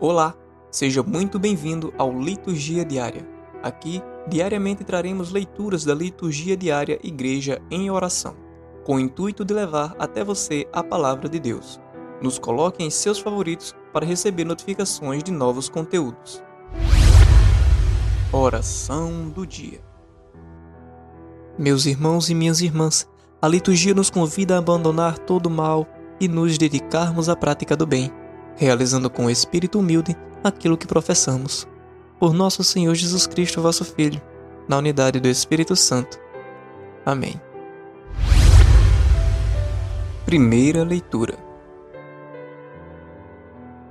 Olá, seja muito bem-vindo ao Liturgia Diária. Aqui, diariamente traremos leituras da Liturgia Diária Igreja em Oração, com o intuito de levar até você a palavra de Deus. Nos coloque em seus favoritos para receber notificações de novos conteúdos. Oração do Dia Meus irmãos e minhas irmãs, a liturgia nos convida a abandonar todo o mal e nos dedicarmos à prática do bem realizando com espírito humilde aquilo que professamos. Por nosso Senhor Jesus Cristo, vosso Filho, na unidade do Espírito Santo. Amém. Primeira leitura.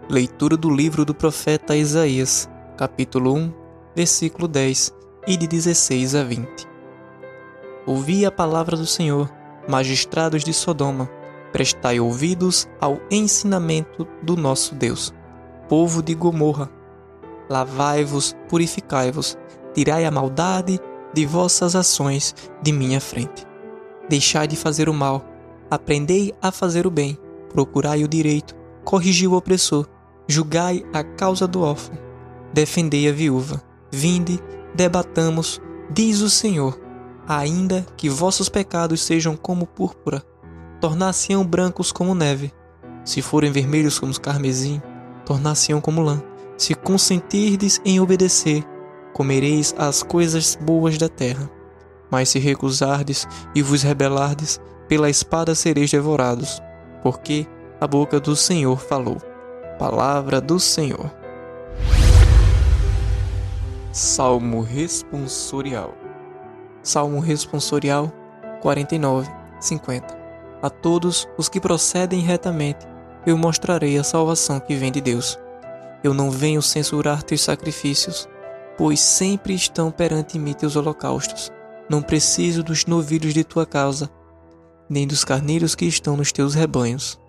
Leitura do livro do profeta Isaías, capítulo 1, versículo 10 e de 16 a 20. Ouvi a palavra do Senhor, magistrados de Sodoma, prestai ouvidos ao ensinamento do nosso Deus. Povo de Gomorra, lavai-vos, purificai-vos, tirai a maldade de vossas ações de minha frente. Deixai de fazer o mal, aprendei a fazer o bem, procurai o direito, corrigi o opressor, julgai a causa do órfão, defendei a viúva. Vinde, debatamos, diz o Senhor, ainda que vossos pecados sejam como púrpura, tornar-se-ão brancos como neve. Se forem vermelhos como carmesim, tornar-se-ão como lã. Se consentirdes em obedecer, comereis as coisas boas da terra. Mas se recusardes e vos rebelardes, pela espada sereis devorados, porque a boca do Senhor falou. Palavra do Senhor. Salmo responsorial. Salmo responsorial 49, 50. A todos os que procedem retamente, eu mostrarei a salvação que vem de Deus. Eu não venho censurar teus sacrifícios, pois sempre estão perante mim teus holocaustos. Não preciso dos novilhos de tua causa, nem dos carneiros que estão nos teus rebanhos.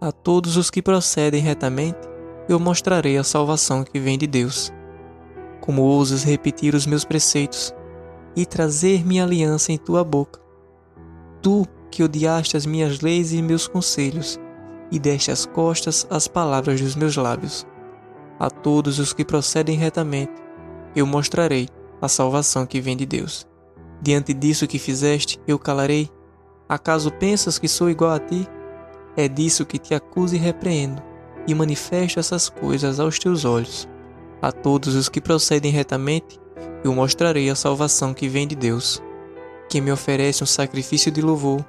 A todos os que procedem retamente, eu mostrarei a salvação que vem de Deus. Como ousas repetir os meus preceitos e trazer minha aliança em tua boca? Tu que odiaste as minhas leis e meus conselhos, e deste as costas às palavras dos meus lábios. A todos os que procedem retamente, eu mostrarei a salvação que vem de Deus. Diante disso que fizeste, eu calarei. Acaso pensas que sou igual a ti? É disso que te acuso e repreendo, e manifesto essas coisas aos teus olhos. A todos os que procedem retamente, eu mostrarei a salvação que vem de Deus. Quem me oferece um sacrifício de louvor,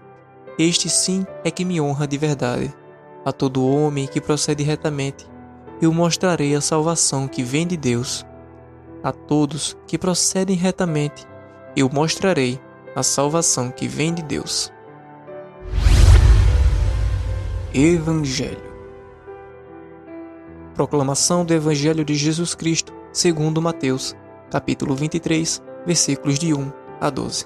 este sim é que me honra de verdade. A todo homem que procede retamente, eu mostrarei a salvação que vem de Deus. A todos que procedem retamente, eu mostrarei a salvação que vem de Deus. Evangelho Proclamação do Evangelho de Jesus Cristo, segundo Mateus, capítulo 23, versículos de 1 a 12.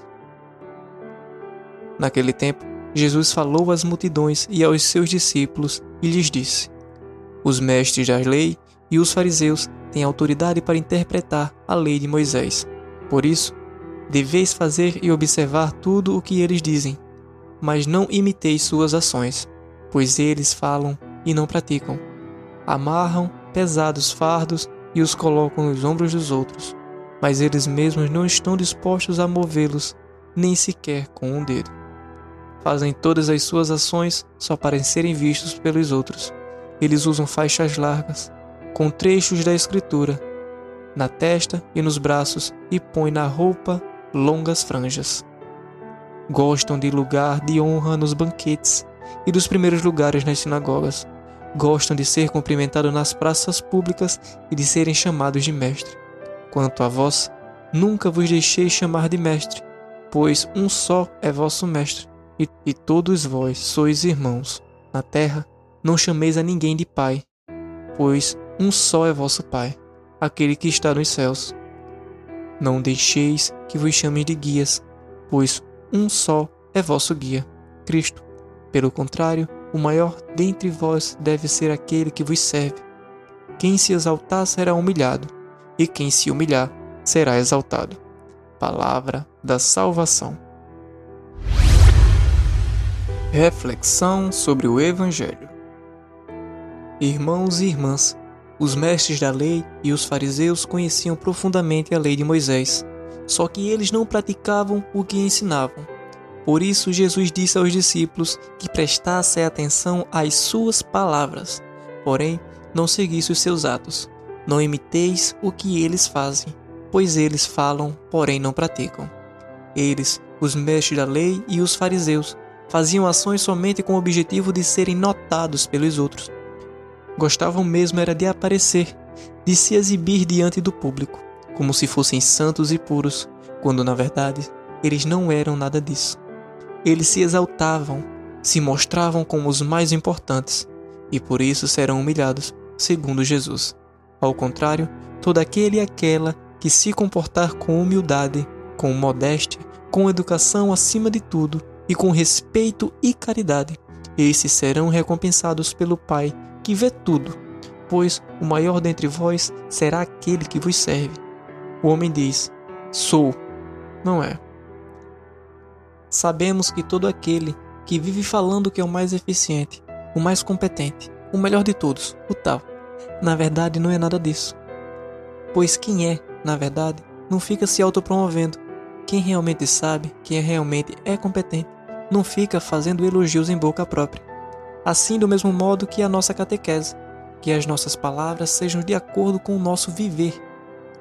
Naquele tempo, Jesus falou às multidões e aos seus discípulos e lhes disse: Os mestres da lei e os fariseus têm autoridade para interpretar a lei de Moisés. Por isso, deveis fazer e observar tudo o que eles dizem, mas não imiteis suas ações, pois eles falam e não praticam. Amarram pesados fardos e os colocam nos ombros dos outros, mas eles mesmos não estão dispostos a movê-los, nem sequer com um dedo fazem todas as suas ações só para serem vistos pelos outros. Eles usam faixas largas, com trechos da Escritura, na testa e nos braços e põem na roupa longas franjas. Gostam de lugar de honra nos banquetes e dos primeiros lugares nas sinagogas. Gostam de ser cumprimentados nas praças públicas e de serem chamados de mestre. Quanto a vós, nunca vos deixei chamar de mestre, pois um só é vosso mestre, e, e todos vós sois irmãos. Na terra não chameis a ninguém de pai, pois um só é vosso Pai, aquele que está nos céus. Não deixeis que vos chamem de guias, pois um só é vosso guia, Cristo. Pelo contrário, o maior dentre vós deve ser aquele que vos serve. Quem se exaltar será humilhado, e quem se humilhar será exaltado. Palavra da salvação. Reflexão sobre o Evangelho. Irmãos e irmãs, Os mestres da lei e os fariseus conheciam profundamente a lei de Moisés, só que eles não praticavam o que ensinavam. Por isso, Jesus disse aos discípulos que prestassem atenção às suas palavras, porém, não seguisse os seus atos. Não imiteis o que eles fazem, pois eles falam, porém não praticam. Eles, os mestres da lei e os fariseus, faziam ações somente com o objetivo de serem notados pelos outros. Gostavam mesmo era de aparecer, de se exibir diante do público, como se fossem santos e puros, quando na verdade eles não eram nada disso. Eles se exaltavam, se mostravam como os mais importantes, e por isso serão humilhados, segundo Jesus. Ao contrário, todo aquele e aquela que se comportar com humildade, com modéstia, com educação acima de tudo e com respeito e caridade, esses serão recompensados pelo Pai que vê tudo, pois o maior dentre vós será aquele que vos serve. O homem diz: Sou, não é. Sabemos que todo aquele que vive falando que é o mais eficiente, o mais competente, o melhor de todos, o tal, na verdade não é nada disso. Pois quem é, na verdade, não fica se autopromovendo. Quem realmente sabe, quem realmente é competente, não fica fazendo elogios em boca própria. Assim, do mesmo modo que a nossa catequese, que as nossas palavras sejam de acordo com o nosso viver,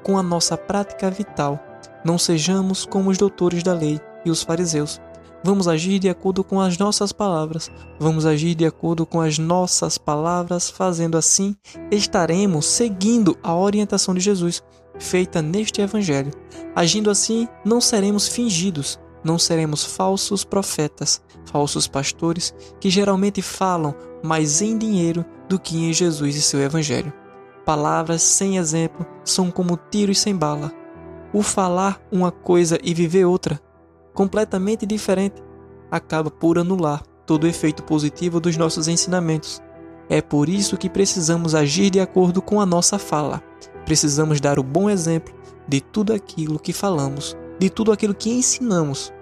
com a nossa prática vital. Não sejamos como os doutores da lei e os fariseus, Vamos agir de acordo com as nossas palavras. Vamos agir de acordo com as nossas palavras, fazendo assim, estaremos seguindo a orientação de Jesus, feita neste Evangelho. Agindo assim, não seremos fingidos, não seremos falsos profetas, falsos pastores que geralmente falam mais em dinheiro do que em Jesus e seu Evangelho. Palavras sem exemplo são como tiros sem bala. O falar uma coisa e viver outra completamente diferente, acaba por anular todo o efeito positivo dos nossos ensinamentos. É por isso que precisamos agir de acordo com a nossa fala. Precisamos dar o bom exemplo de tudo aquilo que falamos, de tudo aquilo que ensinamos.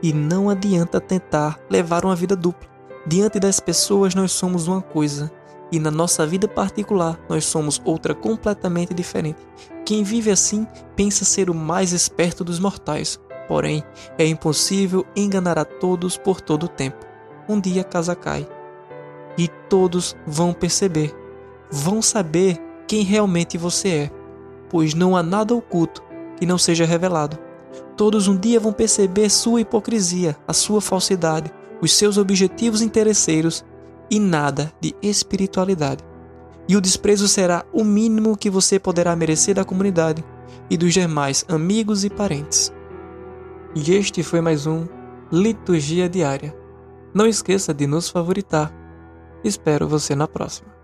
E não adianta tentar levar uma vida dupla. Diante das pessoas, nós somos uma coisa, e na nossa vida particular, nós somos outra completamente diferente. Quem vive assim pensa ser o mais esperto dos mortais, Porém, é impossível enganar a todos por todo o tempo. Um dia a casa cai. E todos vão perceber, vão saber quem realmente você é, pois não há nada oculto que não seja revelado. Todos um dia vão perceber sua hipocrisia, a sua falsidade, os seus objetivos interesseiros e nada de espiritualidade. E o desprezo será o mínimo que você poderá merecer da comunidade e dos demais amigos e parentes. E este foi mais um Liturgia Diária. Não esqueça de nos favoritar. Espero você na próxima.